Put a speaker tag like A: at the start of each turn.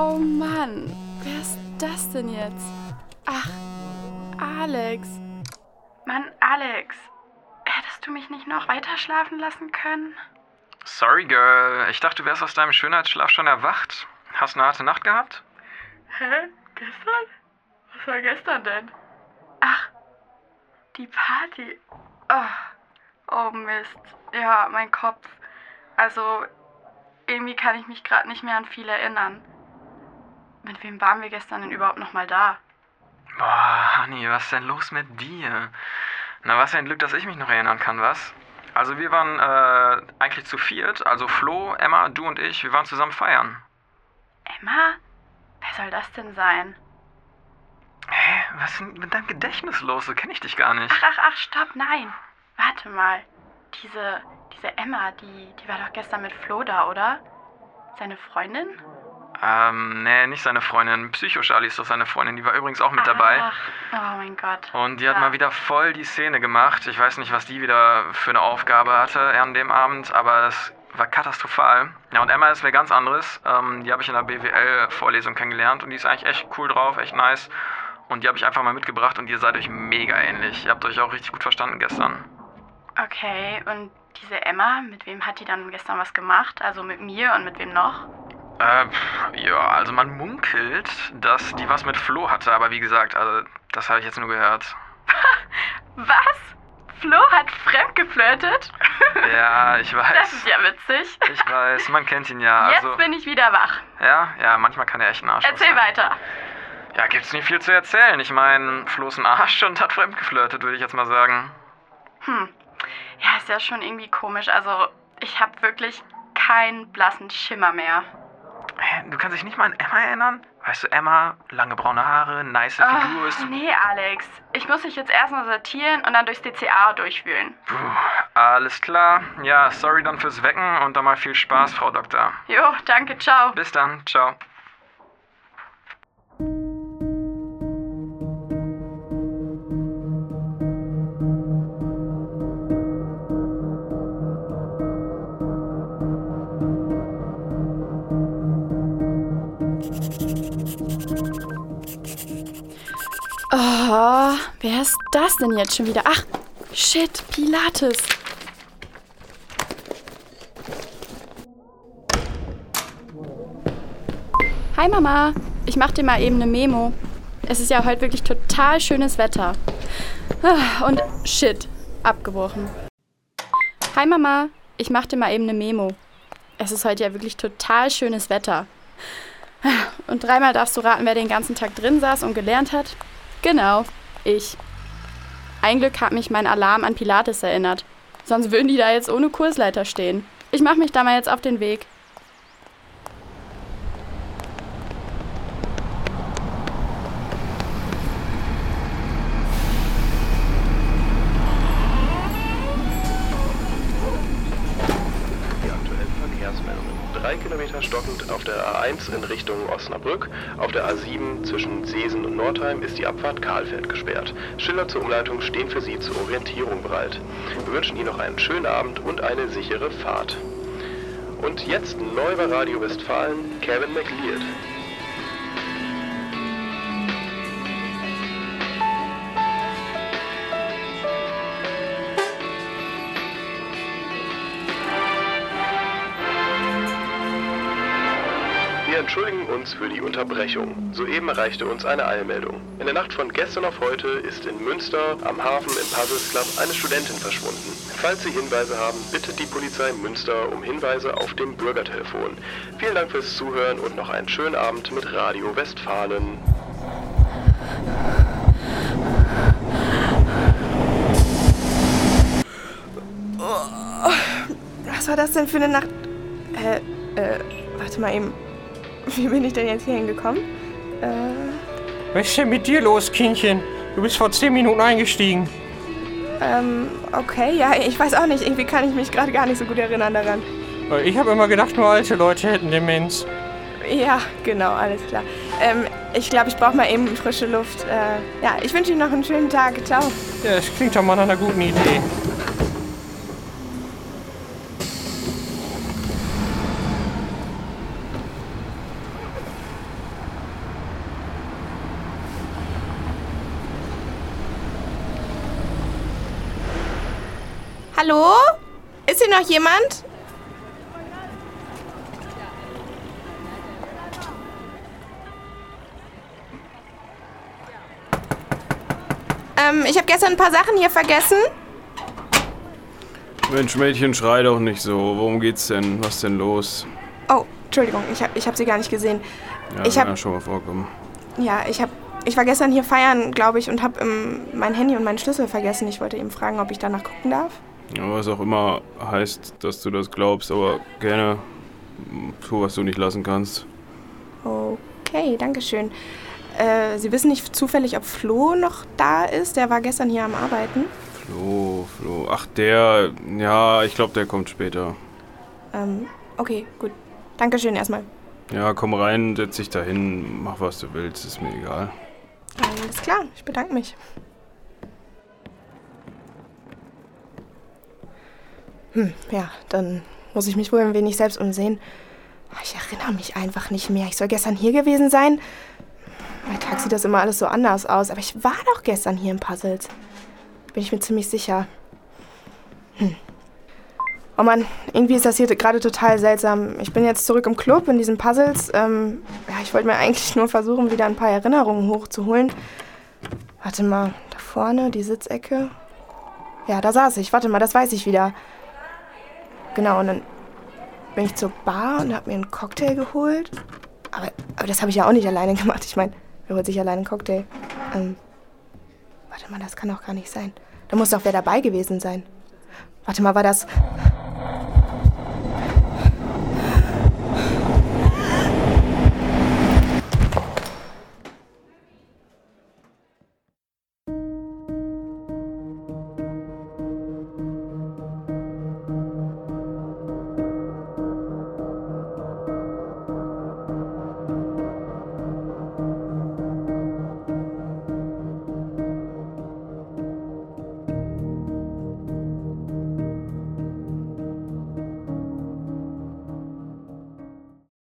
A: Oh Mann, wer ist das denn jetzt? Ach, Alex. Mann, Alex. Hättest du mich nicht noch weiter schlafen lassen können?
B: Sorry, Girl. Ich dachte, du wärst aus deinem Schönheitsschlaf schon erwacht. Hast eine harte Nacht gehabt?
A: Hä? Gestern? Was war gestern denn? Ach, die Party. Oh, oh Mist. Ja, mein Kopf. Also, irgendwie kann ich mich gerade nicht mehr an viel erinnern. Mit wem waren wir gestern denn überhaupt noch mal da?
B: Boah, Honey, was ist denn los mit dir? Na, was für ein Glück, dass ich mich noch erinnern kann, was? Also wir waren äh, eigentlich zu viert, also Flo, Emma, du und ich, wir waren zusammen feiern.
A: Emma? Wer soll das denn sein?
B: Hä? Was ist denn mit deinem Gedächtnis los? So kenne ich dich gar nicht.
A: Ach, ach, ach, stopp, nein. Warte mal. Diese, diese Emma, die, die war doch gestern mit Flo da, oder? Seine Freundin?
B: Ähm, nee, nicht seine Freundin. Psycho Charlie ist doch seine Freundin. Die war übrigens auch mit dabei.
A: Ach, oh mein Gott.
B: Und die hat
A: Ja.
B: mal wieder voll die Szene gemacht. Ich weiß nicht, was die wieder für eine Aufgabe hatte an dem Abend, aber es war katastrophal. Ja, und Emma ist wer ganz anderes. Ähm, die habe ich in der BWL-Vorlesung kennengelernt und die ist eigentlich echt cool drauf, echt nice. Und die habe ich einfach mal mitgebracht und ihr seid euch mega ähnlich. Ihr habt euch auch richtig gut verstanden gestern.
A: Okay, und diese Emma, mit wem hat die dann gestern was gemacht? Also mit mir und mit wem noch?
B: Äh, ja, also man munkelt, dass die was mit Flo hatte, aber wie gesagt, also das habe ich jetzt nur gehört.
A: Was? Flo hat fremdgeflirtet?
B: Ja, ich
A: Das
B: weiß.
A: ist ja witzig.
B: Ich weiß, man kennt ihn ja.
A: Jetzt
B: Also,
A: bin ich wieder wach.
B: ja, ja, manchmal kann er echt ein Arschloch
A: Erzähl
B: sein.
A: weiter.
B: Ja, gibt's nicht viel zu erzählen. Ich meine, Flo ist ein Arsch und hat fremdgeflirtet, würde ich jetzt mal sagen.
A: Hm. Ja, ist ja schon irgendwie komisch. Also, ich habe wirklich keinen blassen Schimmer mehr.
B: Hä, Du kannst dich nicht mal an Emma erinnern? Weißt du, Emma, lange braune Haare, nice Figur
A: Ah,
B: ist.
A: nee, Alex. Ich muss dich jetzt erstmal sortieren und dann durchs DCA durchwühlen.
B: Puh, alles klar. Ja, sorry dann fürs Wecken und dann mal viel Spaß, Frau Doktor.
A: Jo, danke, ciao.
B: Bis dann, ciao.
A: Oh, wer ist das denn jetzt schon wieder? Ach, shit, Pilates. Hi Mama, ich mach dir mal eben eine Memo. Es ist ja heute wirklich total schönes Wetter. Ah, Und shit, abgebrochen. Hi Mama, ich mach dir mal eben eine Memo. Es ist heute ja wirklich total schönes Wetter. Und dreimal darfst du raten, wer den ganzen Tag drin saß und gelernt hat? Genau, ich. Ein Glück hat mich mein Alarm an Pilates erinnert. Sonst würden die da jetzt ohne Kursleiter stehen. Ich mach mich da mal jetzt auf den Weg.
C: Kilometer stockend auf der A1 in Richtung Osnabrück. Auf der A7 zwischen Seesen und Nordheim ist die Abfahrt Karlfeld gesperrt. Schilder zur Umleitung stehen für Sie zur Orientierung bereit. Wir wünschen Ihnen noch einen schönen Abend und eine sichere Fahrt. Und jetzt neu bei Radio Westfalen, Kevin McLeod. Wir entschuldigen uns für die Unterbrechung. Soeben erreichte uns eine Eilmeldung. In der Nacht von gestern auf heute ist in Münster am Hafen im Puzzles Club eine Studentin verschwunden. Falls Sie Hinweise haben, bittet die Polizei Münster um Hinweise auf dem Bürgertelefon. Vielen Dank fürs Zuhören und noch einen schönen Abend mit Radio Westfalen.
D: Was war das denn für eine Nacht? Äh, äh, warte mal eben. Wie bin ich denn jetzt hier hingekommen? Äh,
E: Was ist denn mit dir los, Kindchen? Du bist vor zehn Minuten eingestiegen.
D: ähm, okay, ja, ich weiß auch nicht. Irgendwie kann ich mich gerade gar nicht so gut erinnern daran.
E: Ich habe immer gedacht, nur alte Leute hätten Demenz.
D: Ja, genau, alles klar. Ähm, ich glaube, ich brauche mal eben frische Luft. Äh, ja, ich wünsche Ihnen noch einen schönen Tag. Ciao.
E: Ja, das klingt doch mal nach einer guten Idee.
D: Hallo? Ist hier noch jemand? Ähm, ich habe gestern ein paar Sachen hier vergessen.
F: Mensch, Mädchen, schrei doch nicht so. Worum geht's denn? Was ist denn los?
D: Oh, Entschuldigung, ich habe ich hab sie gar nicht gesehen.
F: Ja,
D: Ich
F: kann
D: hab-
F: ja schon mal vorkommen.
D: Ja, ich hab, ich war gestern hier feiern, glaube ich, und habe ähm, mein Handy und meinen Schlüssel vergessen. Ich wollte eben fragen, ob ich danach gucken darf.
F: Ja, was auch immer heißt, dass du das glaubst, aber gerne tu, was du nicht lassen kannst.
D: Okay, danke schön. Äh, Sie wissen nicht zufällig, ob Flo noch da ist? Der war gestern hier am Arbeiten.
F: Flo, Flo. Ach, der. Ja, ich glaube, der kommt später.
D: Ähm, okay, gut. Dankeschön erstmal.
F: Ja, komm rein, setz dich dahin, mach was du willst, ist mir egal.
D: Alles klar, ich bedanke mich. Hm, ja, dann muss ich mich wohl ein wenig selbst umsehen. Ich erinnere mich einfach nicht mehr. Ich soll gestern hier gewesen sein. Bei Tag sieht das immer alles so anders aus, aber ich war doch gestern hier im Puzzles. Bin ich mir ziemlich sicher. Hm. Oh Mann, irgendwie ist das hier gerade total seltsam. Ich bin jetzt zurück im Club in diesen Puzzles. Ähm, ja, ich wollte mir eigentlich nur versuchen, wieder ein paar Erinnerungen hochzuholen. Warte mal, da vorne, die Sitzecke. Ja, da saß ich. Warte mal, das weiß ich wieder. Genau, und dann bin ich zur Bar und habe mir einen Cocktail geholt. Aber, aber das habe ich ja auch nicht alleine gemacht. Ich meine, wer holt sich alleine einen Cocktail? Ähm, warte mal, das kann doch gar nicht sein. Da muss doch wer dabei gewesen sein. Warte mal, war das.